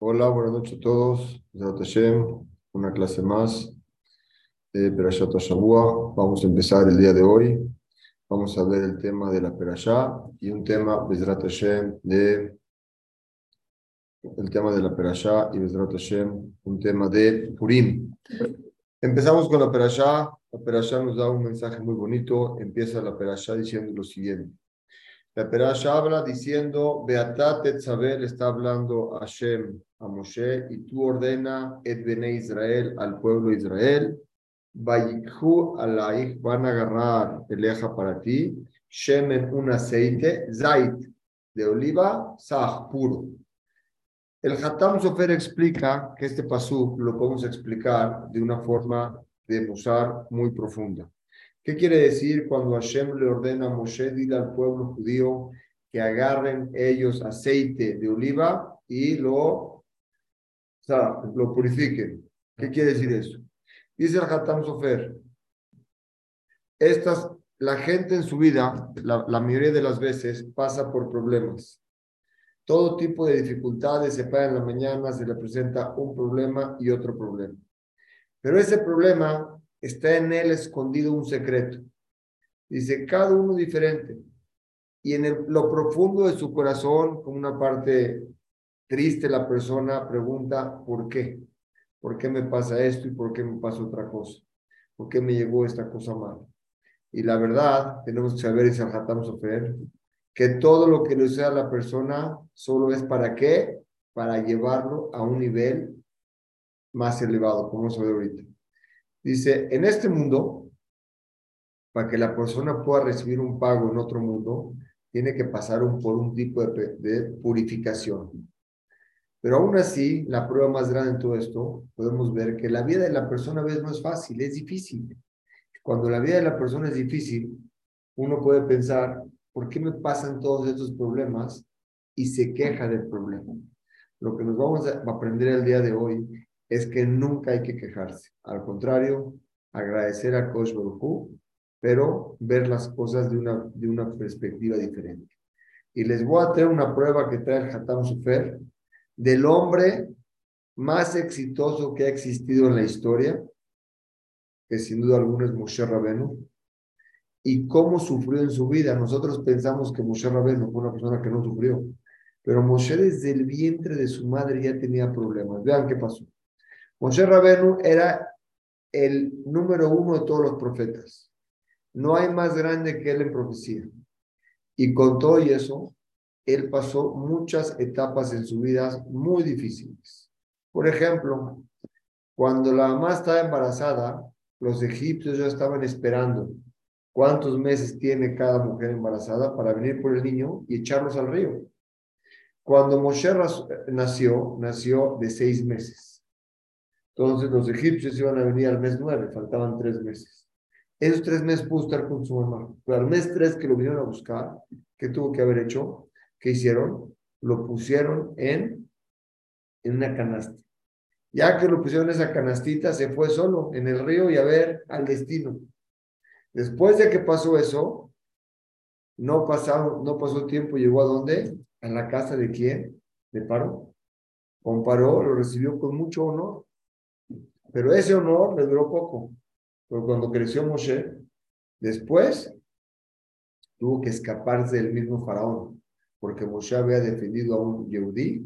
Hola, buenas noches a todos. Una clase más de Shabua. Vamos a empezar el día de hoy. Vamos a ver el tema de la Perashá y un tema, Bezrat de el tema de la Perashá y Bezrat Hashem, un tema de Purim. Empezamos con la Perashá. La Perashá nos da un mensaje muy bonito. Empieza la Perashá diciendo lo siguiente. La Perasha habla diciendo, Beatat Tetzabel está hablando a Hashem, a Moshe, y tú ordena et Israel al pueblo de Israel, Vayikhu alaich van a agarrar eleja para ti, Shemen un aceite, Zait de oliva, Sah puro. El Hatam Sofer explica que este pasú lo podemos explicar de una forma de musar muy profunda. ¿Qué quiere decir cuando Hashem le ordena a Moshe, dile al pueblo judío que agarren ellos aceite de oliva y lo, o sea, lo purifiquen? ¿Qué quiere decir eso? Dice el Hatam Sofer, estas, la gente en su vida, la, la mayoría de las veces, pasa por problemas. Todo tipo de dificultades se paga en la mañana, se le presenta un problema y otro problema. Pero ese problema está en él escondido un secreto. Dice, cada uno diferente. Y en lo profundo de su corazón, como una parte triste, la persona pregunta, ¿por qué? ¿Por qué me pasa esto y por qué me pasa otra cosa? ¿Por qué me llegó esta cosa mal? Y la verdad, tenemos que saber, y Hatam Sofer, que todo lo que le sea a la persona solo es para qué? Para llevarlo a un nivel más elevado, como se ve ahorita. Dice, en este mundo, para que la persona pueda recibir un pago en otro mundo, tiene que pasar por un tipo de, purificación. Pero aún así, la prueba más grande en todo esto, podemos ver que la vida de la persona a veces no es fácil, es difícil. Cuando la vida de la persona es difícil, uno puede pensar, ¿por qué me pasan todos estos problemas? Y se queja del problema. Lo que nos vamos a aprender el día de hoy es que nunca hay que quejarse. Al contrario, agradecer a Kosh pero ver las cosas de una, de una perspectiva diferente. Y les voy a traer una prueba que trae el Hatam Sufer del hombre más exitoso que ha existido en la historia, que sin duda alguno es Moshe Rabenu, y cómo sufrió en su vida. Nosotros pensamos que Moshe Rabenu fue una persona que no sufrió, pero Moshe desde el vientre de su madre ya tenía problemas. Vean qué pasó. Moshe Rabenu era el número uno de todos los profetas. No hay más grande que él en profecía. Y con todo y eso, él pasó muchas etapas en su vida muy difíciles. Por ejemplo, cuando la mamá estaba embarazada, los egipcios ya estaban esperando cuántos meses tiene cada mujer embarazada para venir por el niño y echarlos al río. Cuando Moshe nació, nació de seis meses. Entonces los egipcios iban a venir al mes nueve, faltaban tres meses. Esos tres meses pudo estar con su mamá. Pero al mes tres que lo vinieron a buscar, ¿qué tuvo que haber hecho? ¿Qué hicieron? Lo pusieron en, en una canasta. Ya que lo pusieron en esa canastita, se fue solo en el río y a ver al destino. Después de que pasó eso, no, pasado, no pasó tiempo, llegó a dónde? A la casa de quién? De Paró. Con Paró lo recibió con mucho honor. Pero ese honor le duró poco. Pero cuando creció Moshe, después tuvo que escaparse del mismo faraón, porque Moshe había defendido a un Yehudí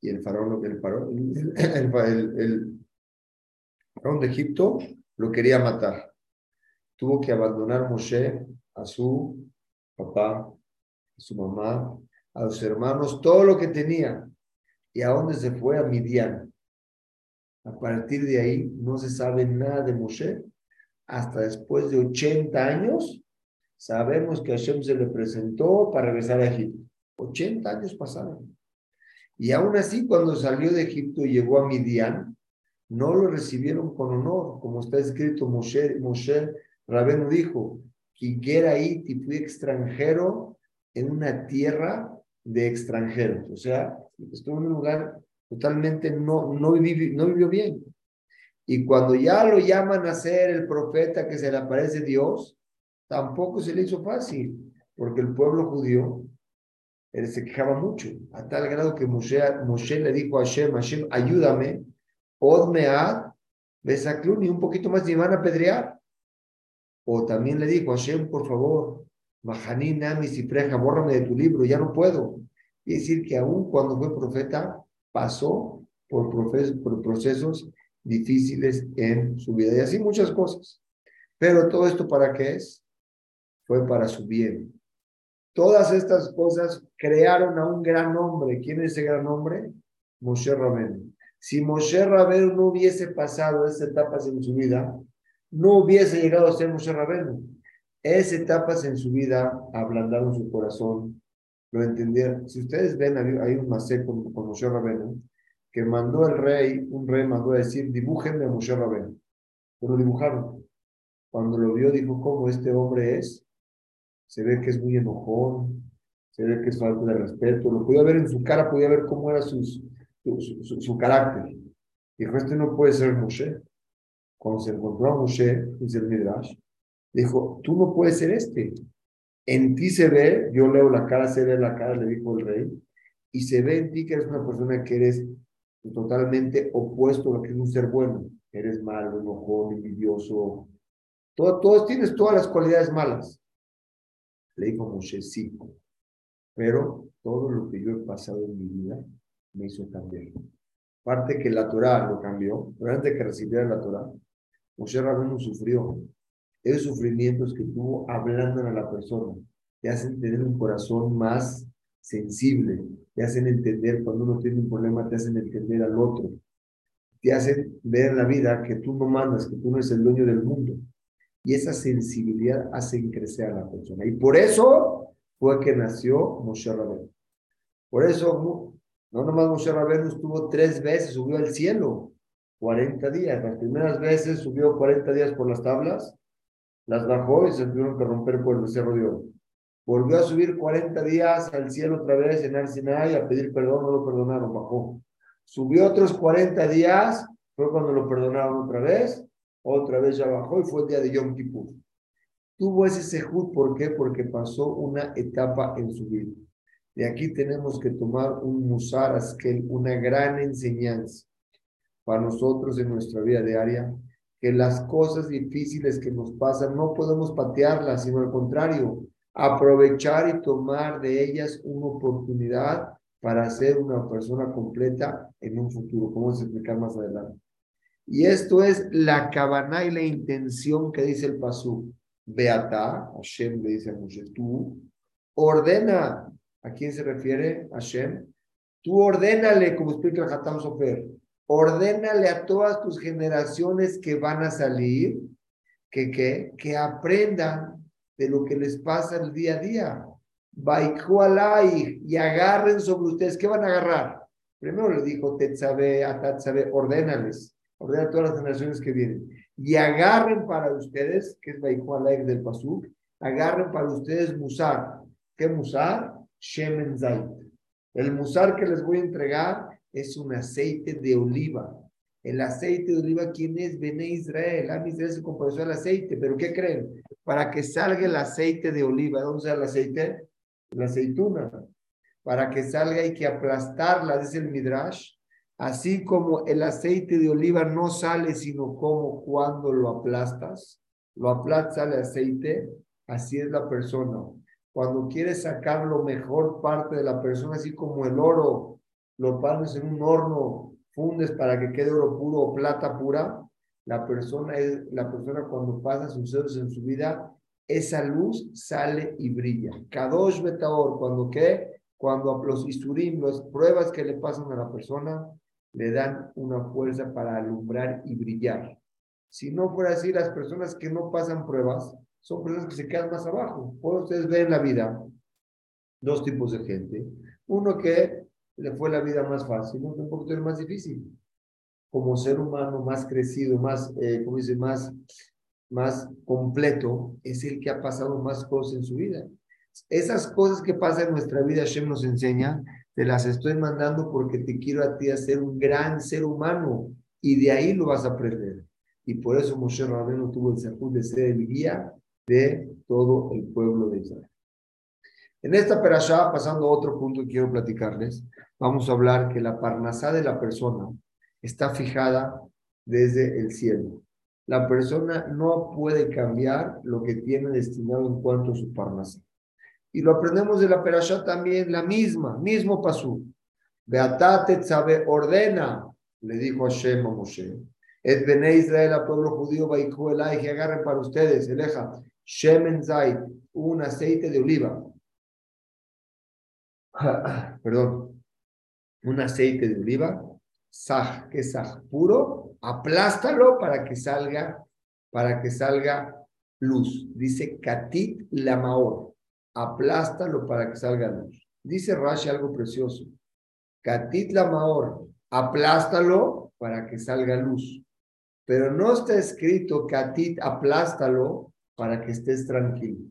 y el faraón, el faraón, el, faraón de Egipto lo quería matar. Tuvo que abandonar Moshe a su papá, a su mamá, a los hermanos, todo lo que tenía. ¿Y a dónde se fue? A Midian. A partir de ahí no se sabe nada de Moshe. Hasta después de 80 años sabemos que Hashem se le presentó para regresar a Egipto. 80 años pasaron. Y aún así, cuando salió de Egipto y llegó a Midian, no lo recibieron con honor, como está escrito Moshe, Moshe Rabenu dijo, y fui extranjero en una tierra de extranjeros. O sea, estuvo en un lugar totalmente no, no, vivió, no vivió bien. Y cuando ya lo llaman a ser el profeta que se le aparece Dios, tampoco se le hizo fácil, porque el pueblo judío Él se quejaba mucho, a tal grado que Moshe, Moshe le dijo a Hashem, Hashem, ayúdame, odmead, besaclun, y un poquito más y van a apedrear. O también le dijo a Hashem, por favor, Mahanina, mi cipreja, bórrame de tu libro, ya no puedo. Y decir que aún cuando fue profeta, pasó por, procesos difíciles en su vida. Y así muchas cosas. Pero todo esto para qué es? Fue para su bien. Todas estas cosas crearon a un gran hombre. ¿Quién es ese gran hombre? Moshe Rabenu. Si Moshe Rabenu no hubiese pasado esas etapas en su vida, no hubiese llegado a ser Moshe Rabenu. Esas etapas en su vida ablandaron su corazón, lo entendieron. Si ustedes ven, hay un macé con, con Moshe Rabenu, que mandó el rey, un rey mandó a decir, dibújenme a Moshe Rabenu. Lo dibujaron. Cuando lo vio, dijo, ¿cómo este hombre es? Se ve que es muy enojón, se ve que es falta de respeto. Lo podía ver en su cara, podía ver cómo era sus, su, su, carácter. Dijo, este no puede ser Moshe. Cuando se encontró a Moshe, dice el Midrash, dijo, tú no puedes ser este. En ti se ve, yo leo la cara, se ve la cara, le dijo el rey, y se ve en ti que eres una persona que eres totalmente opuesto a lo que es un ser bueno. Eres malo, enojón, envidioso. Todo, todo, tienes todas las cualidades malas. Le dijo Moshe, sí, pero todo lo que yo he pasado en mi vida me hizo cambiar. Parte que la Torah lo cambió, pero antes que recibiera la Torah, Moshe Rabbeinu sufrió. Esos sufrimientos que tuvo ablandan a la persona, te hacen tener un corazón más sensible, te hacen entender cuando uno tiene un problema, te hacen entender al otro, te hacen ver la vida que tú no mandas, que tú no eres el dueño del mundo. Y esa sensibilidad hace crecer a la persona. Y por eso fue que nació Moshe Rabbeinu. Por eso, no nomás Moshe Rabbeinu estuvo tres veces, subió al cielo, 40 días. Las primeras veces subió 40 días por las tablas, las bajó y se tuvieron que romper por el cerro de oro. Volvió a subir 40 días al cielo otra vez en Arsinai a pedir perdón, no lo perdonaron, bajó. Subió otros 40 días, fue cuando lo perdonaron otra vez, otra vez ya bajó y fue el día de Yom Kippur. Tuvo ese sejud, ¿por qué? Porque pasó una etapa en su vida. De aquí tenemos que tomar un musar una gran enseñanza para nosotros en nuestra vida diaria, que las cosas difíciles que nos pasan no podemos patearlas, sino al contrario, aprovechar y tomar de ellas una oportunidad para ser una persona completa en un futuro, como a explicar más adelante. Y esto es la cabana y la intención que dice el Pasú. Beata, Hashem le dice a Moshe, tú ordena, ¿a quién se refiere? Hashem. Tú ordénale, como explica el Hatam Sofer, ordénale a todas tus generaciones que van a salir, que, que, que aprendan de lo que les pasa el día a día. y agarren sobre ustedes. ¿Qué van a agarrar? Primero le dijo Tetzabe, Atatzabe, ordénales, ordena a todas las generaciones que vienen. Y agarren para ustedes, que es Baikualaik del Pasuk, agarren para ustedes Musar. ¿Qué Musar? Shemen Zait. El Musar que les voy a entregar es un aceite de oliva. El aceite de oliva, ¿quién es? Bene Israel. A Israel se compuso al aceite, pero ¿qué creen? Para que salga el aceite de oliva, ¿dónde sale el aceite? La aceituna. Para que salga hay que aplastarla, dice el Midrash. Así como el aceite de oliva no sale, sino como cuando lo aplastas, lo aplastas sale aceite, así es la persona. Cuando quieres sacar lo mejor parte de la persona, así como el oro, lo pones en un horno fundes para que quede oro puro o plata pura, la persona, es, la persona cuando pasa sucesos en su vida, esa luz sale y brilla. Kadosh Betaor, cuando qué? Cuando los isurim, las pruebas que le pasan a la persona, le dan una fuerza para alumbrar y brillar. Si no fuera así, las personas que no pasan pruebas son personas que se quedan más abajo. Por ustedes ven en la vida dos tipos de gente. Uno que le fue la vida más fácil, un poquito más difícil. Como ser humano más crecido, más, eh, como dice, más, más completo, es el que ha pasado más cosas en su vida. Esas cosas que pasan en nuestra vida, Hashem nos enseña, te las estoy mandando porque te quiero a ti hacer un gran ser humano y de ahí lo vas a aprender. Y por eso Moshe Rabbeinu tuvo el sejud de ser el guía de todo el pueblo de Israel. En esta perashá, pasando a otro punto que quiero platicarles, vamos a hablar que la parnasá de la persona está fijada desde el cielo. La persona no puede cambiar lo que tiene destinado en cuanto a su parnasá. Y lo aprendemos de la perashá también, la misma, mismo pasú. Beatate sabe ordena, le dijo Hashem a Moshe. Es Bene Israel, al pueblo judío, Baikú el que agarren para ustedes, eleja, Shemen Zait, un aceite de oliva. Perdón, un aceite de oliva, saj, que es saj puro, aplástalo para que salga, para que salga luz. Dice Katit Lamaor, aplástalo para que salga luz. Dice Rashi algo precioso. Katit Lamaor, aplástalo para que salga luz. Pero no está escrito Katit, aplástalo para que estés tranquilo.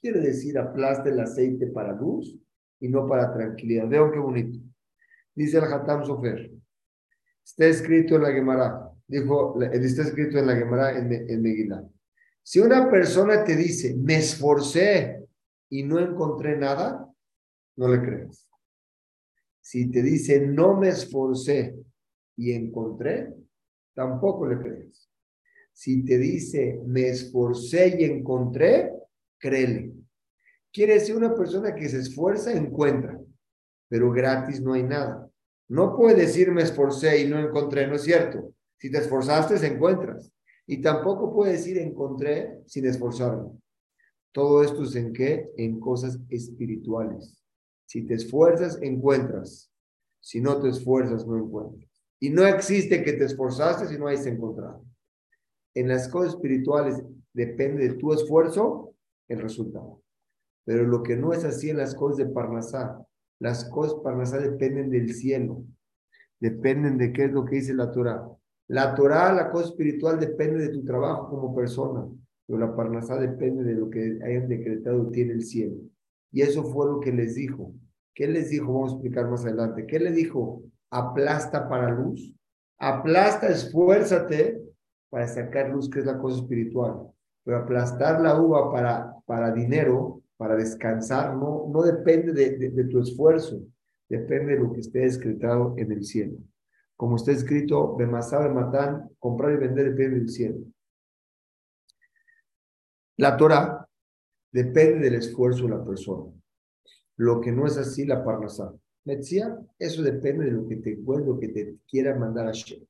Quiere decir, aplasta el aceite para luz y no para tranquilidad. Vean qué bonito. Dice el Hatam Sofer. Está escrito en la Gemara. Dijo, está escrito en la Gemara en, en. Si una persona te dice, me esforcé y no encontré nada, no le creas. Si te dice, no me esforcé y encontré, tampoco le crees. Si te dice, me esforcé y encontré, créele. Quiere decir una persona que se esfuerza, encuentra, pero gratis no hay nada. No puede decir, me esforcé y no encontré, no es cierto. Si te esforzaste, encuentras. Y tampoco puede decir, encontré sin esforzarme. Todo esto es en qué? En cosas espirituales. Si te esfuerzas, encuentras. Si no te esfuerzas, no encuentras. Y no existe que te esforzaste si no hayas encontrado. En las cosas espirituales depende de tu esfuerzo el resultado. Pero lo que no es así en las cosas de Parnasá, las cosas Parnasá dependen del cielo, dependen de qué es lo que dice la Torah. La Torah, la cosa espiritual, depende de tu trabajo como persona, pero la Parnasá depende de lo que hayan decretado tiene el cielo. Y eso fue lo que les dijo. ¿Qué les dijo? Vamos a explicar más adelante. ¿Qué le dijo? Aplasta para luz. Aplasta, esfuérzate para sacar luz, que es la cosa espiritual. Pero aplastar la uva para, para dinero, para descansar, no, no depende de, tu esfuerzo, depende de lo que esté escrito en el cielo. Como está escrito, de Matán, comprar y vender depende del cielo. La Torah depende del esfuerzo de la persona. Lo que no es así, la parnasá. decía, eso depende de lo que te encuentre, lo que te quiera mandar a Shem.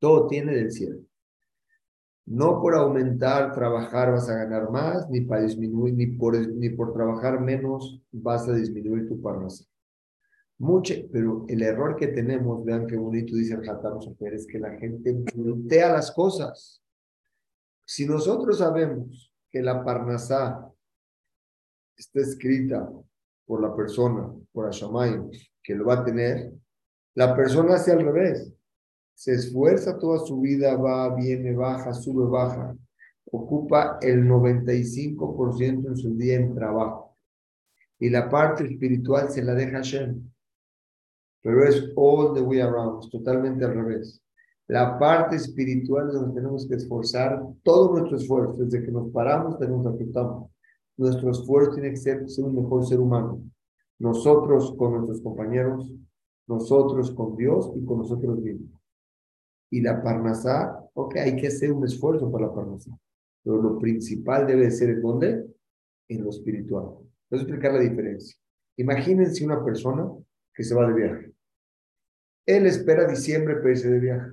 Todo tiene del cielo. No por aumentar, trabajar vas a ganar más, ni para disminuir, ni por, ni por trabajar menos vas a disminuir tu parnasá. Mucho, pero el error que tenemos, vean qué bonito dice el Hatam es que la gente voltea las cosas. Si nosotros sabemos que la Parnasá está escrita por la persona, por Hashamay, que lo va a tener, la persona hace al revés. Se esfuerza toda su vida, va, viene, baja, sube, baja. Ocupa el 95% en su día en trabajo. Y la parte espiritual se la deja Hashem. Pero es all the way around, totalmente al revés. La parte espiritual es donde tenemos que esforzar todo nuestro esfuerzo. Desde que nos paramos, tenemos aceptamos. Nuestro esfuerzo tiene que ser ser un mejor ser humano. Nosotros con nuestros compañeros, nosotros con Dios y con nosotros mismos. Y la parnasá, ok, hay que hacer un esfuerzo para la parnasá. Pero lo principal debe ser en dónde? En lo espiritual. Voy a explicar la diferencia. Imagínense una persona que se va de viaje. Él espera diciembre para irse de viaje.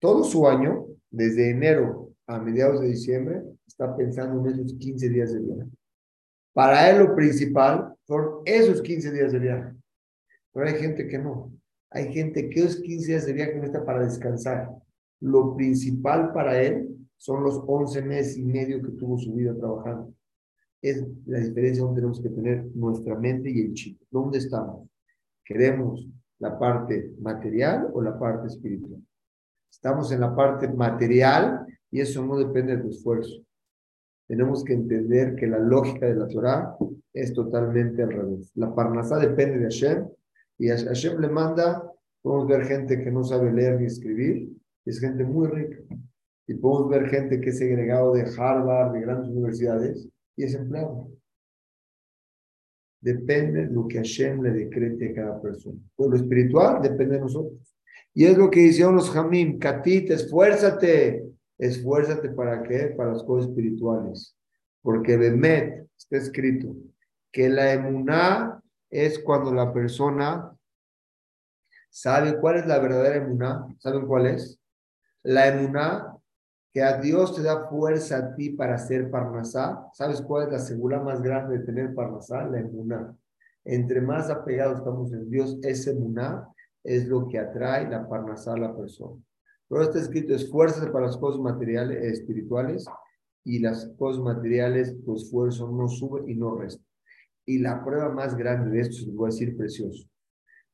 Todo su año, desde enero a mediados de diciembre, está pensando en esos 15 días de viaje. Para él lo principal son esos 15 días de viaje. Pero hay gente que no. Hay gente que esos 15 días de viaje no está para descansar. Lo principal para él son los 11 meses y medio que tuvo su vida trabajando. Es la diferencia donde tenemos que tener nuestra mente y el chip. ¿Dónde estamos? ¿Queremos la parte material o la parte espiritual? Estamos en la parte material y eso no depende de tu esfuerzo. Tenemos que entender que la lógica de la Torah es totalmente al revés. La parnasá depende de Hashem y Hashem le manda, podemos ver gente que no sabe leer ni escribir, es gente muy rica. Y podemos ver gente que es egregado de Harvard, de grandes universidades, y es empleado. depende de lo que Hashem le decrete a cada persona. Pues lo espiritual depende de nosotros. Y es lo que hicieron los Jamim, Katit, esfuérzate, esfuérzate para qué? Para las cosas espirituales. Porque Bemet está escrito que la emuná es cuando la persona sabe cuál es la verdadera emuná. ¿Saben cuál es? La emuná que a Dios te da fuerza a ti para hacer parnasá. ¿Sabes cuál es la segura más grande de tener parnasá? La emuná. Entre más apegados estamos en Dios, ese emuná es lo que atrae la parnasá a la persona. Pero está escrito, esfuérzate para las cosas materiales, espirituales, y las cosas materiales, tu esfuerzo no sube y no resta. Y la prueba más grande de esto, se voy a decir precioso.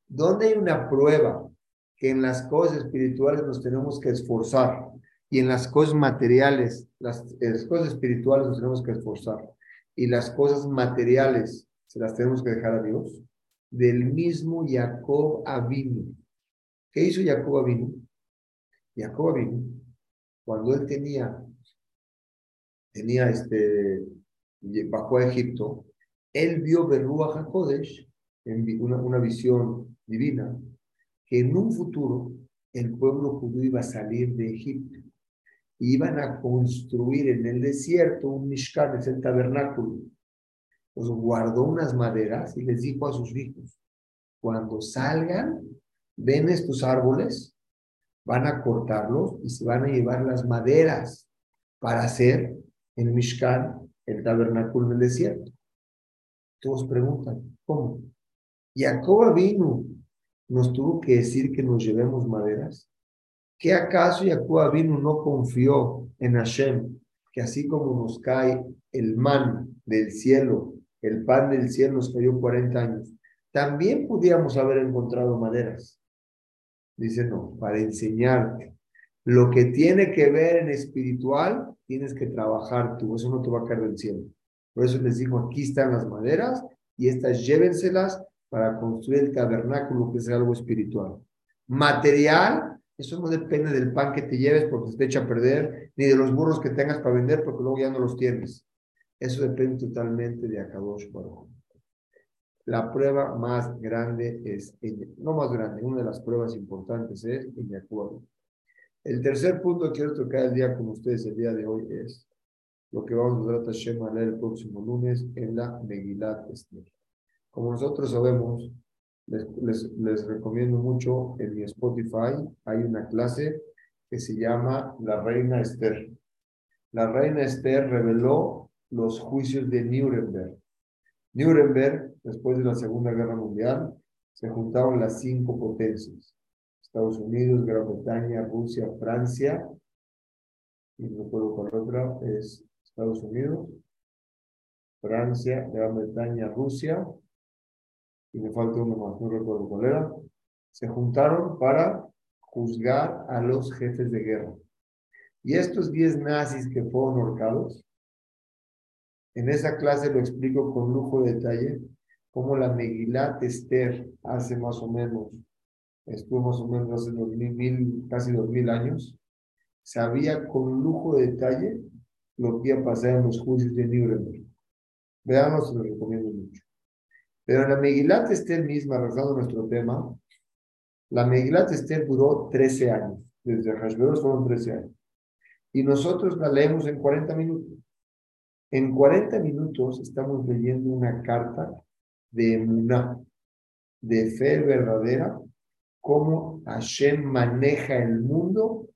¿Dónde hay una prueba que en las cosas espirituales nos tenemos que esforzar y en las cosas materiales, las, cosas espirituales nos tenemos que esforzar y las cosas materiales se las tenemos que dejar a Dios? Del mismo Jacob Avinu. ¿Qué hizo Jacob Avinu? Jacob Avinu, cuando él tenía, tenía este, bajó a Egipto, él vio Berúa HaKodesh, en una, una visión divina, que en un futuro el pueblo judío iba a salir de Egipto. Iban a construir en el desierto un Mishkan, es el tabernáculo. Pues guardó unas maderas y les dijo a sus hijos, cuando salgan, ven estos árboles, van a cortarlos y se van a llevar las maderas para hacer el Mishkan, el tabernáculo del desierto. Todos preguntan, ¿cómo? Jacob vino, nos tuvo que decir que nos llevemos maderas. ¿Qué acaso Jacob vino no confió en Hashem, que así como nos cae el man del cielo, el pan del cielo nos cayó 40 años, también pudiéramos haber encontrado maderas? Dice, no, para enseñarte. Lo que tiene que ver en espiritual, tienes que trabajar tú, eso no te va a caer del cielo. Por eso les digo, aquí están las maderas y estas llévenselas para construir el tabernáculo, que es algo espiritual. Material, eso no depende del pan que te lleves porque se te echa a perder, ni de los burros que tengas para vender porque luego ya no los tienes. Eso depende totalmente de Akadosh Baruch. La prueba más grande es, no más grande, una de las pruebas importantes es el acuerdo. El tercer punto que quiero tocar el día con ustedes el día de hoy es lo que vamos a ver a leer el próximo lunes en la Megilat Esther. Como nosotros sabemos, les, les, les, recomiendo mucho en mi Spotify, hay una clase que se llama La Reina Esther. La Reina Esther reveló los juicios de Nuremberg. Nuremberg, después de la Segunda Guerra Mundial, se juntaron las cinco potencias. Estados Unidos, Gran Bretaña, Rusia, Francia, y no recuerdo cuál otra, es Estados Unidos, Francia, Gran Bretaña, Rusia, y me falta uno más, no recuerdo cuál era, se juntaron para juzgar a los jefes de guerra. Y estos diez nazis que fueron ahorcados, en esa clase lo explico con lujo de detalle, cómo la Megilat Esther hace más o menos, estuvo más o menos hace dos mil, casi dos mil años, sabía con lujo de detalle lo que iba a pasar en los juicios de Nuremberg. Veamos, se lo recomiendo mucho. Pero en la Megilat Esther misma, rezando nuestro tema, la Megilat Esther duró 13 años. Desde Hashverosh fueron 13 años. Y nosotros la leemos en 40 minutos. En 40 minutos estamos leyendo una carta de Emuná, de fe verdadera, cómo Hashem maneja el mundo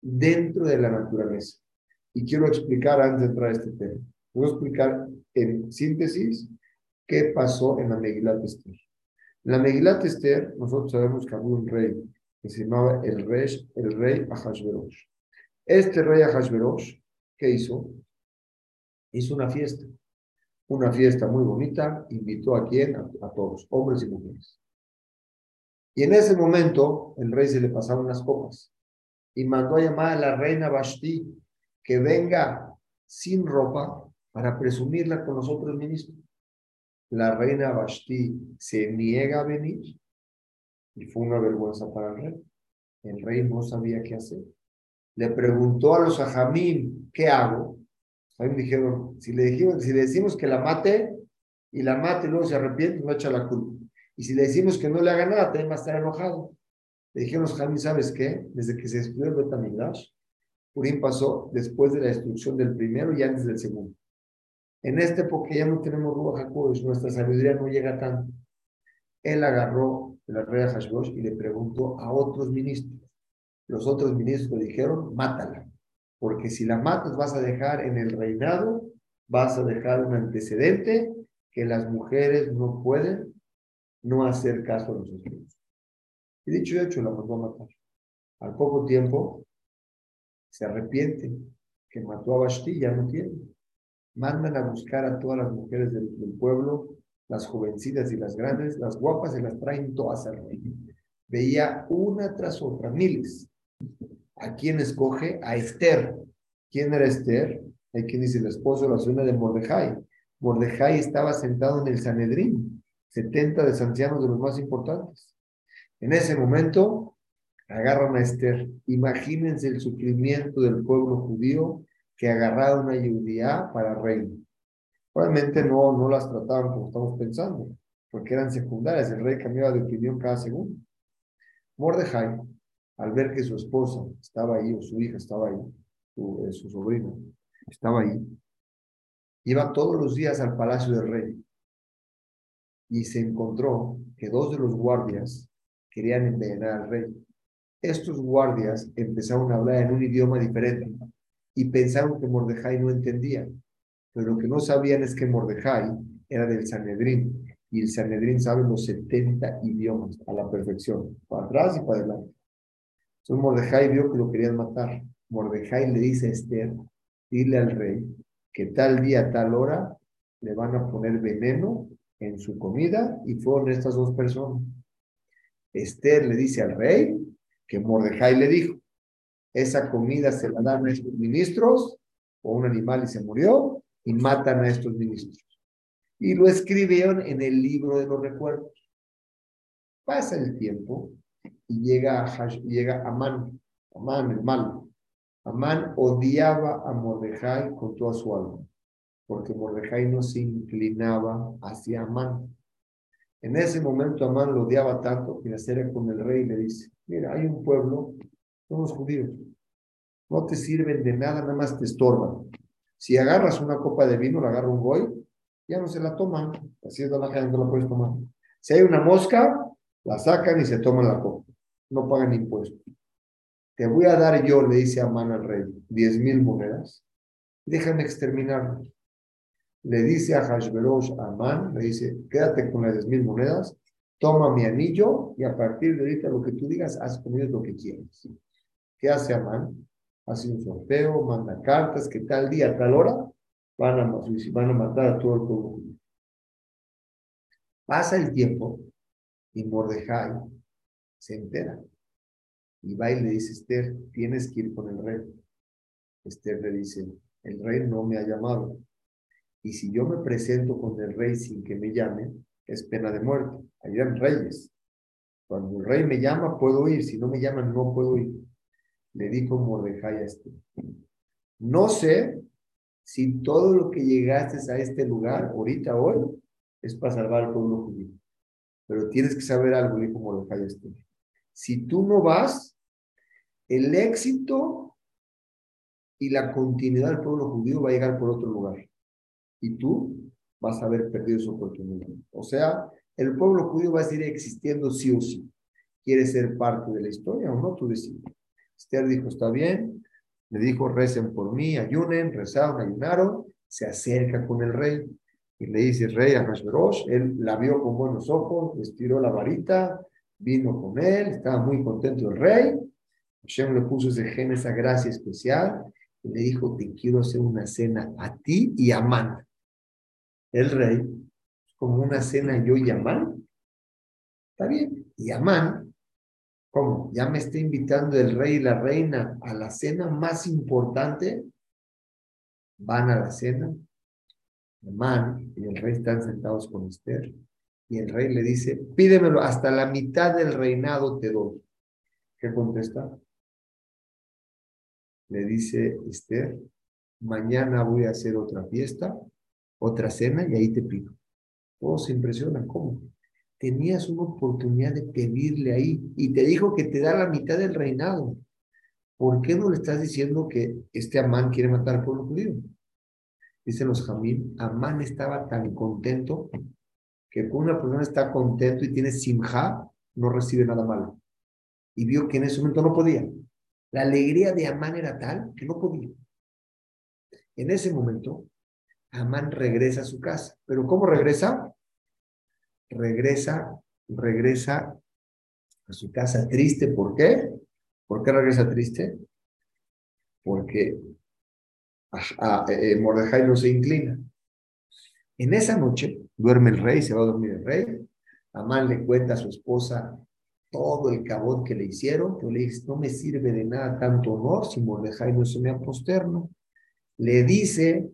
dentro de la naturaleza. Y quiero explicar antes de entrar a este tema. Voy a explicar en síntesis qué pasó en la Megilat Esther. En la Megilat Esther, nosotros sabemos que había un rey que se llamaba el rey, el rey Ahasverosh. Este rey Ahasverosh, ¿qué hizo? hizo una fiesta, una fiesta muy bonita, invitó a quién? A, todos, hombres y mujeres. Y en ese momento el rey se le pasaron unas copas y mandó a llamar a la reina Vashti que venga sin ropa para presumirla con los otros ministros. La reina Vashti se niega a venir y fue una vergüenza para el rey. El rey no sabía qué hacer. Le preguntó a los ajamín, ¿qué hago? A mí me dijeron, si le, dijimos, si decimos que la mate, y la mata y luego se arrepiente, no echa la culpa. Y si le decimos que no le haga nada, también va a estar enojado. Le dijimos, Jamí, ¿sabes qué? Desde que se destruyó el Betamigdash, Purim pasó después de la destrucción del primero y antes del segundo. En esta época ya no tenemos Ruach HaKodesh, nuestra sabiduría no llega tanto. Él agarró la rey Hashbosh y le preguntó a otros ministros. Los otros ministros dijeron, mátala, porque si la matas vas a dejar en el reinado, vas a dejar un antecedente que las mujeres no pueden no hacer caso a los esposos. Y dicho y hecho, la mandó a matar. Al poco tiempo, se arrepiente que mató a Basti, ya no tiene. Mandan a buscar a todas las mujeres del, pueblo, las jovencitas y las grandes, las guapas, y las traen todas al rey. Veía una tras otra, miles. ¿A quién escoge? A Esther. ¿Quién era Esther? Hay quien dice el esposo, la suena de Mordejai. Mordejai estaba sentado en el Sanedrín, 70 de ancianos de los más importantes. En ese momento, agarran a Esther. Imagínense el sufrimiento del pueblo judío que agarraba una judía para reino. Obviamente no, no las trataban como estamos pensando, porque eran secundarias. El rey cambiaba de opinión cada segundo. Mordejai, al ver que su esposa estaba ahí, o su hija estaba ahí, su, eh, su sobrino estaba ahí, iba todos los días al palacio del rey y se encontró que dos de los guardias querían envenenar al rey. Estos guardias empezaron a hablar en un idioma diferente y pensaron que Mordejai no entendía. Pero lo que no sabían es que Mordejai era del Sanedrín y el Sanedrín sabe los 70 idiomas a la perfección, para atrás y para adelante. Entonces Mordejai vio que lo querían matar. Mordejai le dice a Esther, dile al rey que tal día, tal hora, le van a poner veneno en su comida y fueron estas dos personas. Esther le dice al rey que Mordejai le dijo, esa comida se la dan a estos ministros o un animal y se murió y matan a estos ministros. Y lo escribieron en el libro de los recuerdos. Pasa el tiempo y llega, llega Amán, Amán el malo. Amán odiaba a Mordejai con toda su alma, porque Mordejai no se inclinaba hacia Amán. En ese momento Amán lo odiaba tanto que le acerca con el rey le dice, mira, hay un pueblo, son los judíos, no te sirven de nada, nada más te estorban. Si agarras una copa de vino, la agarra un goy, ya no se la toman, así es la gente, no la puedes tomar. Si hay una mosca, la sacan y se toman la copa, no pagan impuestos. Te voy a dar yo, le dice Amán al rey, diez mil monedas, déjame exterminarlos le dice a Hashverosh Amán, le dice, quédate con las 10 mil monedas, toma mi anillo y a partir de ahorita lo que tú digas, haz conmigo lo que quieras. ¿Qué hace Amán? Hace un sorteo, manda cartas, que tal día, tal hora, van a, van a matar a todo el pueblo. Pasa el tiempo y Mordejai se entera. Y va y le dice, Esther, tienes que ir con el rey. Esther le dice, el rey no me ha llamado. Y si yo me presento con el rey sin que me llame, es pena de muerte. Hay reyes. Cuando el rey me llama, puedo ir. Si no me llaman, no puedo ir. Le dijo Mordejai a este. No sé si todo lo que llegaste a este lugar, ahorita, hoy, es para salvar al pueblo judío. Pero tienes que saber algo, dijo Mordejai a este. Si tú no vas, el éxito y la continuidad del pueblo judío va a llegar por otro lugar y tú vas a haber perdido su oportunidad. O sea, el pueblo judío va a seguir existiendo sí o sí. ¿Quieres ser parte de la historia o no? Tú decides. Esther dijo, está bien. Le dijo, recen por mí, ayunen, rezaron, ayunaron. Se acerca con el rey y le dice, rey a Hashverosh, él la vio con buenos ojos, estiró la varita, vino con él, estaba muy contento el rey. Hashem le puso ese gen, esa gracia especial, y le dijo, te quiero hacer una cena a ti y a Man el rey, como una cena yo y Amán. Está bien. Y Amán, ¿cómo? Ya me está invitando el rey y la reina a la cena más importante. Van a la cena. Amán y el rey están sentados con Esther. Y el rey le dice, pídemelo, hasta la mitad del reinado te doy. ¿Qué contesta? Le dice Esther, mañana voy a hacer otra fiesta otra cena y ahí te pido. Todos se impresionan. ¿Cómo? Tenías una oportunidad de pedirle ahí y te dijo que te da la mitad del reinado. ¿Por qué no le estás diciendo que este Amán quiere matar al pueblo judío? Dicen los Jamín, Amán estaba tan contento que cuando una persona está contento y tiene simja, no recibe nada malo. Y vio que en ese momento no podía. La alegría de Amán era tal que no podía. En ese momento, Amán regresa a su casa. ¿Pero cómo regresa? Regresa, regresa a su casa triste. ¿Por qué? ¿Por qué regresa triste? Porque a, eh, eh, Mordejai no se inclina. En esa noche duerme el rey, se va a dormir el rey. Amán le cuenta a su esposa todo el cabot que le hicieron, pero le dice, no me sirve de nada tanto honor si Mordejai no se me aposterno. Le dice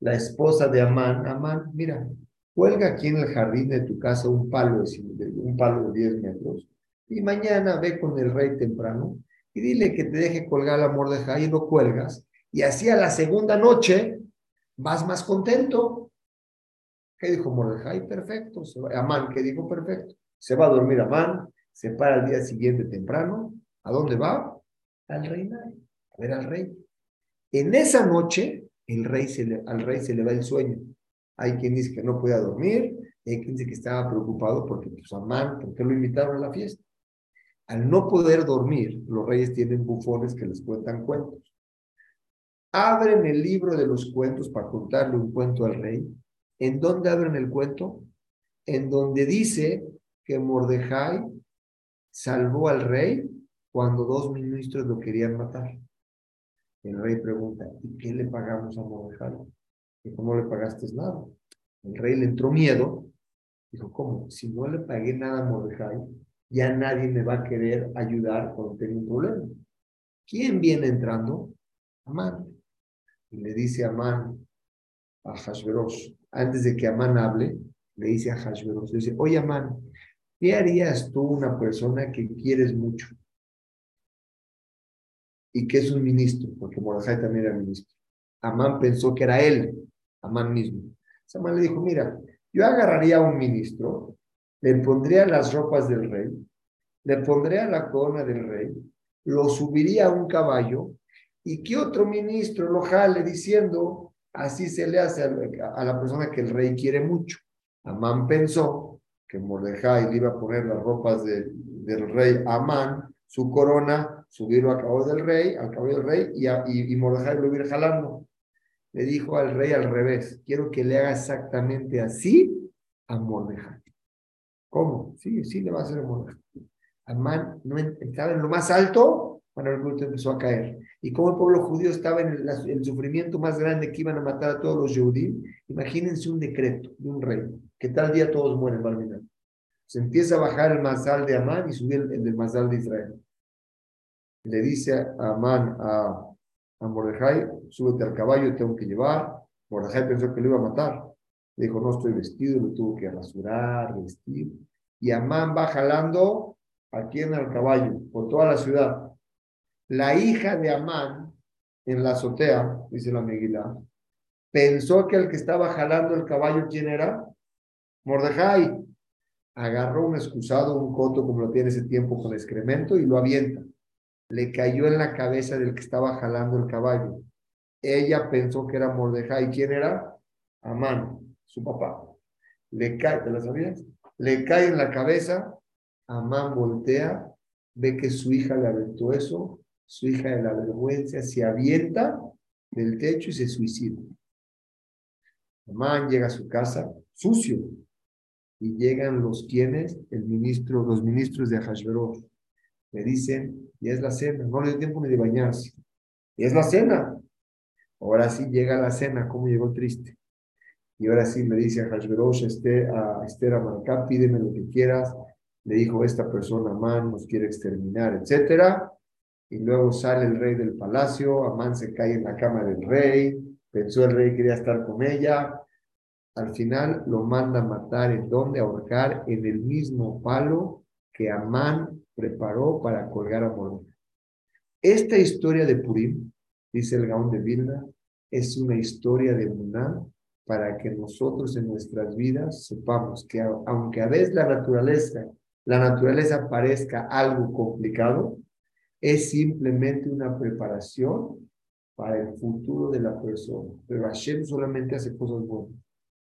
la esposa de Amán, Amán, mira, cuelga aquí en el jardín de tu casa un palo de, un palo de 10 metros y mañana ve con el rey temprano y dile que te deje colgar la Mordejai y lo cuelgas y así a la segunda noche vas más contento. ¿Qué dijo Mordejai? Perfecto. Amán, ¿qué dijo? Perfecto. Se va a dormir Amán, se para el día siguiente temprano. ¿A dónde va? Al reinado, a ver al rey. En esa noche, el rey se le, al rey se le va el sueño. Hay quien dice que no podía dormir, hay quien dice que estaba preocupado porque pues Amán, ¿por qué lo invitaron a la fiesta? Al no poder dormir, los reyes tienen bufones que les cuentan cuentos. Abren el libro de los cuentos para contarle un cuento al rey. ¿En dónde abren el cuento? En donde dice que Mordejai salvó al rey cuando dos ministros lo querían matar. El rey pregunta, ¿y qué le pagamos a Mordejai? ¿Y cómo le pagaste nada? El rey le entró miedo. Dijo, ¿cómo? Si no le pagué nada a Mordejai, ya nadie me va a querer ayudar cuando tenga un problema. ¿Quién viene entrando? Amán. Y le dice Amán a Hashverosh, antes de que Amán hable, le dice a Hashverosh, le dice, oye Amán, ¿qué harías tú una persona que quieres mucho? Y que es un ministro, porque Mordejai también era ministro. Amán pensó que era él, Amán mismo. Amán le dijo, mira, yo agarraría a un ministro le pondría las ropas del rey, le pondría la corona del rey, lo subiría a un caballo y que otro ministro lo jale diciendo, así se le hace a la persona que el rey quiere mucho. Amán pensó que Mordejai le iba a poner las ropas del rey Amán, su corona, subirlo a caballo del rey, al caballo del rey, y, y, y Mordejai lo iba jalando. Le dijo al rey al revés, quiero que le haga exactamente así a Mordejai. ¿Cómo? Sí, sí le va a hacer el Amán no estaba en lo más alto cuando el culto empezó a caer. Y como el pueblo judío estaba en el, sufrimiento más grande que iban a matar a todos los judíos, imagínense un decreto de un rey, que tal día todos mueren, Barminan. Se empieza a bajar el mazal de Amán y subir el, del mazal de Israel. Le dice a Amán a, a Mordejai, súbete al caballo, tengo que llevar. Mordejai pensó que lo iba a matar. Le dijo, no estoy vestido, lo tuvo que rasurar, vestir. Y Amán va jalando aquí en el caballo, por toda la ciudad. La hija de Amán, en la azotea, dice la Meguila, pensó que el que estaba jalando el caballo, ¿quién era? Mordejai. Agarró un excusado, un coto, como lo tiene ese tiempo con excremento, y lo avienta. Le cayó en la cabeza del que estaba jalando el caballo. Ella pensó que era Mordejai. ¿Quién era? Amán su papá. Le cae, ¿te la sabías? Le cae en la cabeza, Amán voltea, ve que su hija le aventó eso, su hija de la vergüenza se avienta del techo y se suicida. Amán llega a su casa sucio y llegan los quienes, el ministro, los ministros de le dicen, ya es la cena, no le dio tiempo ni de bañarse, ya es la cena. Ahora sí llega la cena, ¿cómo llegó triste? Y ahora sí me dice a Hashverosh, este, a Esther Amalcá, pídeme lo que quieras. Le dijo, esta persona, Amán, nos quiere exterminar, etcétera. Y luego sale el rey del palacio, Amán se cae en la cama del rey, pensó el rey quería estar con ella. Al final lo manda a matar, ¿en dónde? Ahorcar en el mismo palo que Amán preparó para colgar a Mordecai. Esta historia de Purim, dice el Gaón de Vilna, es una historia de Muná para que nosotros en nuestras vidas sepamos que aunque a veces la naturaleza, la naturaleza parezca algo complicado, es simplemente una preparación para el futuro de la persona. Pero Hashem solamente hace cosas buenas.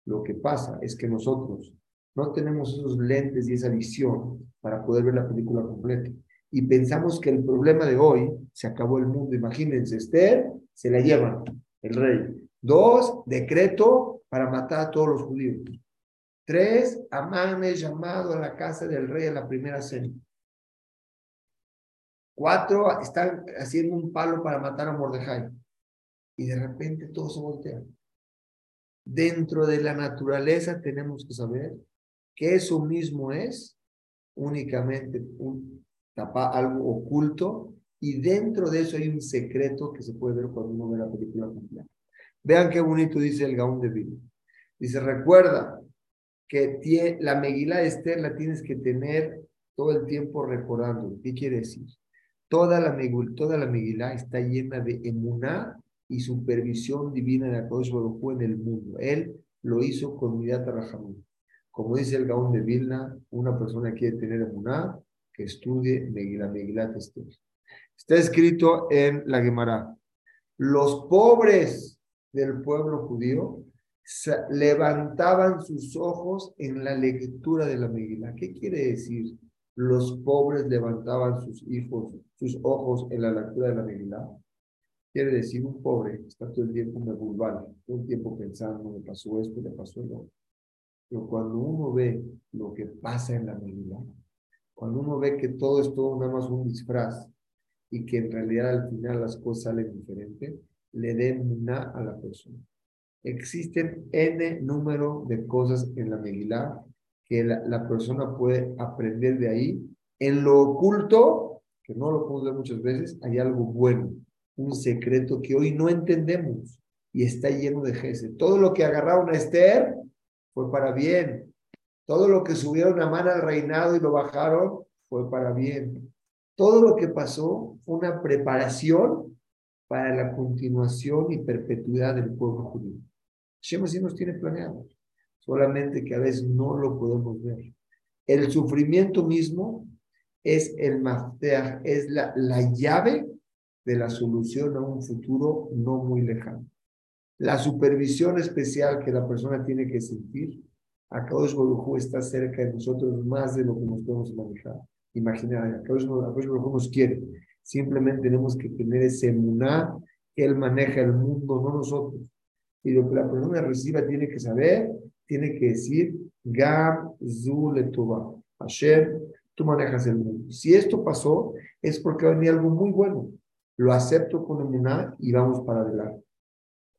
Lo que pasa es que nosotros no tenemos esos lentes y esa visión para poder ver la película completa. Y pensamos que el problema de hoy se acabó el mundo. Imagínense, Esther se la llevan, el rey. Dos, decreto para matar a todos los judíos. Tres, Amán es llamado a la casa del rey a la primera cena. Cuatro, están haciendo un palo para matar a Mordejai. Y de repente todo se voltea. Dentro de la naturaleza tenemos que saber que eso mismo es únicamente un, algo oculto y dentro de eso hay un secreto que se puede ver cuando uno ve la película completa. Vean qué bonito dice el Gaón de Vino. Dice, recuerda que la Meguila de Esther la tienes que tener todo el tiempo recordando. ¿Qué quiere decir? Toda la, toda la Megilá está llena de emuná y supervisión divina de Akadosh en el mundo. Él lo hizo con Midat Rahamim. Como dice el Gaón de Vilna, una persona quiere tener emuná, que estudie Megilá, Megilá Esther. Está escrito en la Gemara. Los pobres del pueblo judío levantaban sus ojos en la lectura de la Megilá. ¿Qué quiere decir? Los pobres levantaban sus hijos, sus ojos en la lectura de la Megilá. Quiere decir, un pobre está todo el tiempo me todo el tiempo pensando, me pasó esto, me pasó lo otro. Pero cuando uno ve lo que pasa en la Megilá, cuando uno ve que todo es todo nada más un disfraz y que en realidad al final las cosas salen diferentes, le den una a la persona. Existen N número de cosas en la Megilá que la, la, persona puede aprender de ahí. En lo oculto, que no lo podemos ver muchas veces, hay algo bueno, un secreto que hoy no entendemos y está lleno de jese. Todo lo que agarraron a Esther fue para bien. Todo lo que subieron a mano al reinado y lo bajaron fue para bien. Todo lo que pasó fue una preparación para la continuación y perpetuidad del pueblo judío. Hashem así nos tiene planeado, solamente que a veces no lo podemos ver. El sufrimiento mismo es el mafteaj, es la, la llave de la solución a un futuro no muy lejano. La supervisión especial que la persona tiene que sentir, Akadosh Baruj está cerca de nosotros más de lo que nos podemos manejar. Imaginar, Akadosh Baruj nos quiere. Simplemente tenemos que tener ese muná que Él maneja el mundo, no nosotros y lo que la persona reciba tiene que saber, tiene que decir, Gam Zuletuba. Hashem, tú manejas el mundo. Si esto pasó, es porque va a venir algo muy bueno. Lo acepto con emuná y vamos para adelante.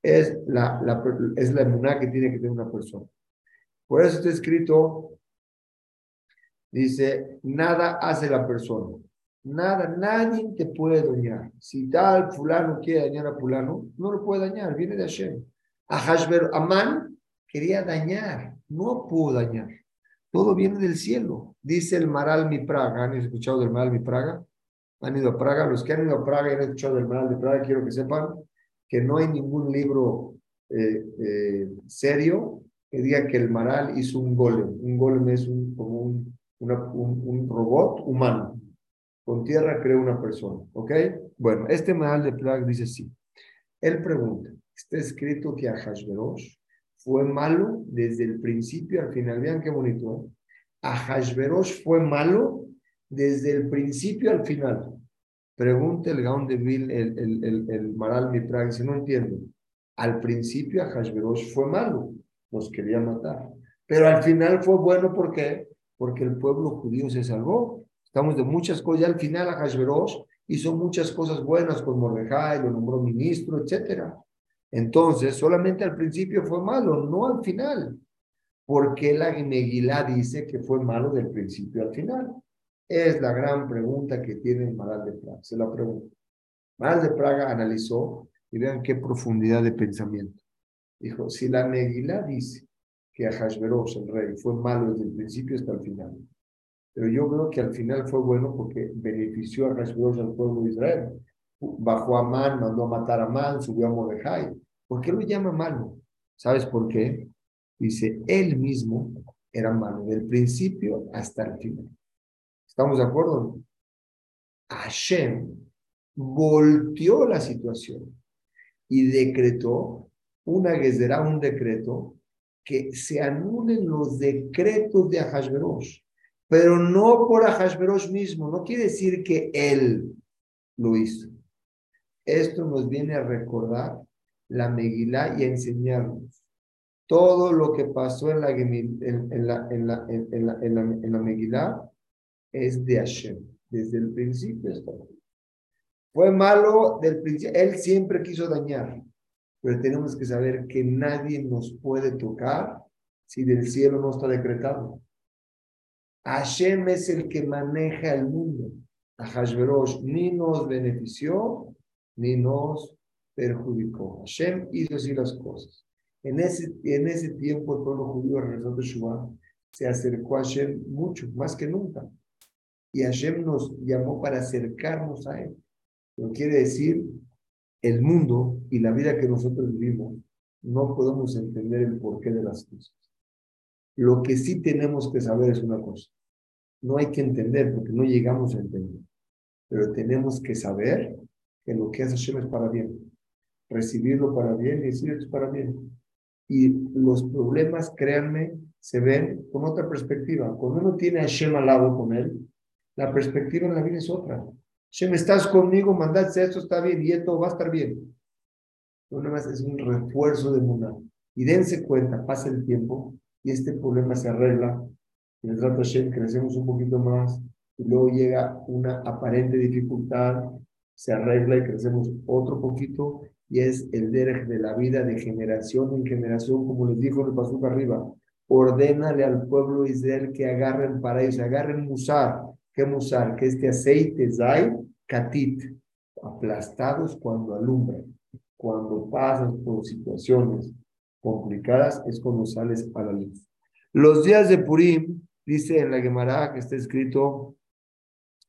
Es la, la, es la emuná que tiene que tener una persona. Por eso está escrito, dice, nada hace la persona. Nada, nadie te puede dañar. Si tal fulano quiere dañar a fulano, no lo puede dañar, viene de Hashem. A Hashver Amán quería dañar, no pudo dañar. Todo viene del cielo. Dice el Maral Mi Praga. ¿Han escuchado del Maral Mi Praga? ¿Han ido a Praga? Los que han ido a Praga y han escuchado del Maral de Praga, quiero que sepan que no hay ningún libro eh, eh, serio que diga que el Maral hizo un golem. Un golem es un, como un, un, robot humano. Con tierra creó una persona. ¿Ok? Bueno, este Maral de Praga dice sí. Él pregunta, está escrito que a Hashverosh fue malo desde el principio al final. Vean qué bonito. ¿eh? A Hashverosh fue malo desde el principio al final. Pregunta el Gaon de Vil, el, el, el, el Maral Mipra, si no entiendo. Al principio a Hashverosh fue malo, nos quería matar. Pero al final fue bueno, ¿por qué? Porque el pueblo judío se salvó. Estamos de muchas cosas. Al final a Hashverosh hizo muchas cosas buenas con Mordejai, lo nombró ministro, etcétera. Entonces, solamente al principio fue malo, no al final. porque la Megilá dice que fue malo del principio al final? Es la gran pregunta que tiene Maral de Praga. Se la pregunta. Maral de Praga analizó y vean qué profundidad de pensamiento. Dijo, si la Megilá dice que a Hashverosh, el rey, fue malo desde el principio hasta el final, pero yo creo que al final fue bueno porque benefició a Hashverosh al pueblo de Israel. Bajó a Man, mandó a matar a Man, subió a Mordejai. ¿Por qué lo llama malo? ¿Sabes por qué? Dice, él mismo era malo, del principio hasta el final. ¿Estamos de acuerdo? Hashem volteó la situación y decretó una será un decreto que se anulen los decretos de Ahasverosh, pero no por Ahasverosh mismo, no quiere decir que él lo hizo. Esto nos viene a recordar la Megilá y a enseñarnos todo lo que pasó en la, en, en, la, Megilá es de Hashem, desde el principio hasta Fue malo del principio, él siempre quiso dañar, pero tenemos que saber que nadie nos puede tocar si del cielo no está decretado. Hashem es el que maneja el mundo. A Hashverosh ni nos benefició ni nos perjudicó. Hashem hizo así las cosas. En ese, en ese tiempo el pueblo judío regresó de Shua se acercó a Hashem mucho, más que nunca. Y Hashem nos llamó para acercarnos a Él. Lo quiere decir, el mundo y la vida que nosotros vivimos, no podemos entender el porqué de las cosas. Lo que sí tenemos que saber es una cosa. No hay que entender porque no llegamos a entender. Pero tenemos que saber que lo que hace Hashem es para bien. Recibirlo para bien y decir es para bien. Y los problemas, créanme, se ven con otra perspectiva. Cuando uno tiene a Hashem al lado con él, la perspectiva en la vida es otra. Hashem, estás conmigo, mandaste esto, está bien, y esto va a estar bien. No más es un refuerzo de Muna. Y dense cuenta, pasa el tiempo y este problema se arregla. En el trato Hashem crecemos un poquito más y luego llega una aparente dificultad, se arregla y crecemos otro poquito y es el derech de la vida de generación en generación, como les dijo el pasuk arriba. Ordénale al pueblo Israel que agarren para ellos, agarren musar. ¿Qué musar? Que este aceite zay, katit, aplastados cuando alumbran. Cuando pasas por situaciones complicadas es cuando sales a la luz. Los días de Purim, dice en la Gemara que está escrito,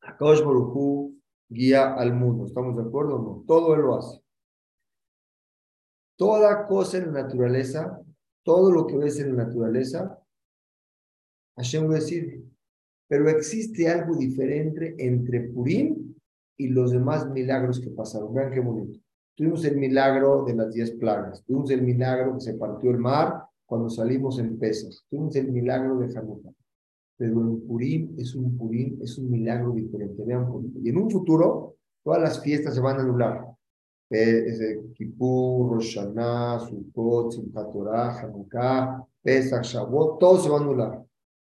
Akaosh Baruchu guía al mundo. ¿Estamos de acuerdo o no? Todo él lo hace. Toda cosa en la naturaleza, todo lo que ves en la naturaleza, Hashem lo decide. Pero existe algo diferente entre Purim y los demás milagros que pasaron. Vean qué bonito. Tuvimos el milagro de las diez plagas. Tuvimos el milagro que se partió el mar cuando salimos en pesas. Tuvimos el milagro de Hanukkah. Pero en Purim es un Purim, es un milagro diferente. Vean, y en un futuro todas las fiestas se van a anular. Kippur, Rosh Hashanah, Sukkot, Simchat Torah, Hanukkah, Pesach, Shavuot, todo se va a anular.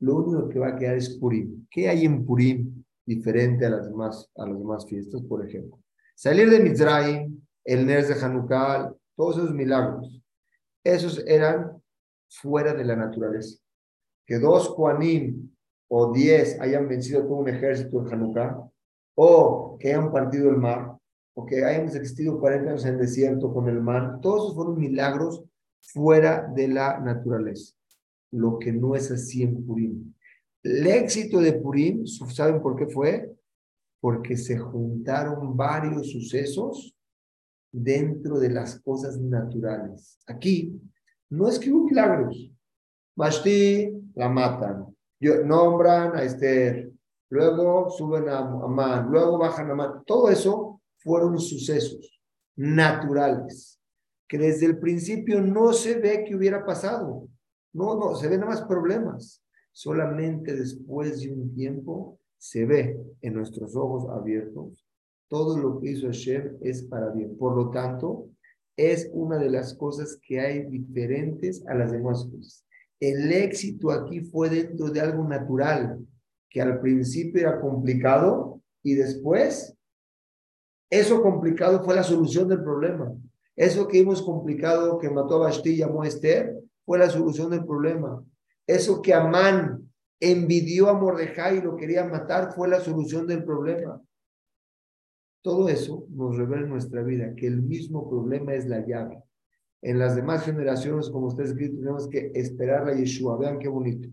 Lo único que va a quedar es Purim. ¿Qué hay en Purim diferente a las demás, a las demás fiestas, por ejemplo? Salir de Mizraim, el Ners de Hanukkah, todos esos milagros, esos eran fuera de la naturaleza. Que dos Kuanim o diez hayan vencido todo un ejército en Hanukkah, o que hayan partido el mar, o que hayamos existido 40 años en el desierto con el mar, todos esos fueron milagros fuera de la naturaleza. Lo que no es así en Purim. El éxito de Purim, ¿saben por qué fue? Porque se juntaron varios sucesos dentro de las cosas naturales. Aquí no es que hubo milagros. Vashti la matan, nombran a Esther, luego suben a Amán, luego bajan a Amán. Todo eso fueron sucesos naturales, que desde el principio no se ve que hubiera pasado. No, no, se ven más problemas. Solamente después de un tiempo se ve en nuestros ojos abiertos todo lo que hizo Hashem es para bien. Por lo tanto, es una de las cosas que hay diferentes a las demás cosas. El éxito aquí fue dentro de algo natural, que al principio era complicado y después eso complicado fue la solución del problema. Eso que vimos complicado que mató a Basti y llamó a Esther fue la solución del problema. Eso que Amán envidió a Mordejai y lo quería matar fue la solución del problema. Todo eso nos revela en nuestra vida que el mismo problema es la llave. En las demás generaciones, como está escrito, tenemos que esperar a Yeshua. Vean qué bonito.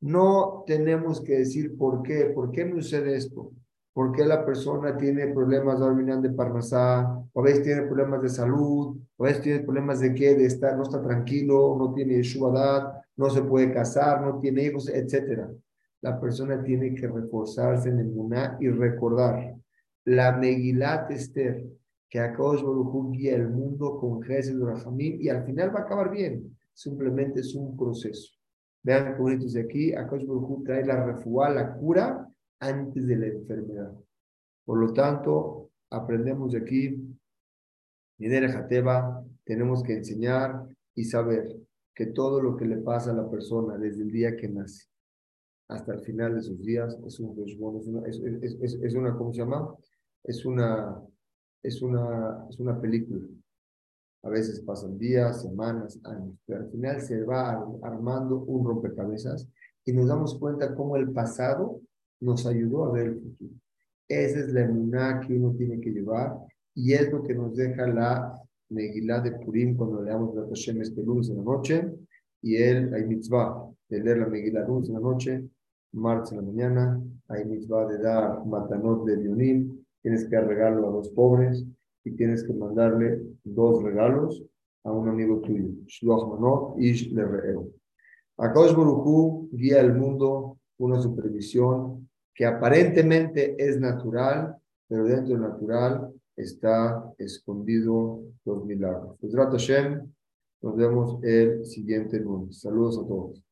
No tenemos que decir por qué, por qué me sucede esto. ¿Por qué la persona tiene problemas de Parnasá? O a veces tiene problemas de salud, o a veces tiene problemas de qué, de estar, no está tranquilo, no tiene Yeshua no se puede casar, no tiene hijos, etc. La persona tiene que reforzarse en el Muná y recordar la Megilat Esther, que Akadosh Baruj guía el mundo con Jesús familia y al final va a acabar bien. Simplemente es un proceso. Vean cómo de aquí, Akadosh Baruj trae la refuá, la cura, antes de la enfermedad. Por lo tanto, aprendemos de aquí, en Jateba, tenemos que enseñar y saber que todo lo que le pasa a la persona desde el día que nace hasta el final de sus días es un es una, es, es, es una ¿cómo se llama? Es una, es una, es una película. A veces pasan días, semanas, años, pero al final se va armando un rompecabezas y nos damos cuenta cómo el pasado nos ayudó a ver el futuro. Esa es la emuná que uno tiene que llevar y es lo que nos deja la Megilá de Purim cuando leamos la Tashem este lunes en la noche y el hay mitzvah de leer la Megilá lunes en la noche, martes en la mañana, hay mitzvah de dar matanot de Bionim, tienes que dar regalo a los pobres y tienes que mandarle dos regalos a un amigo tuyo, Shloch Manot Ish Lere'eu. Akadosh Baruch guía el mundo una supervisión que aparentemente es natural, pero dentro del natural está escondido los milagros. Nos vemos el siguiente lunes. Saludos a todos.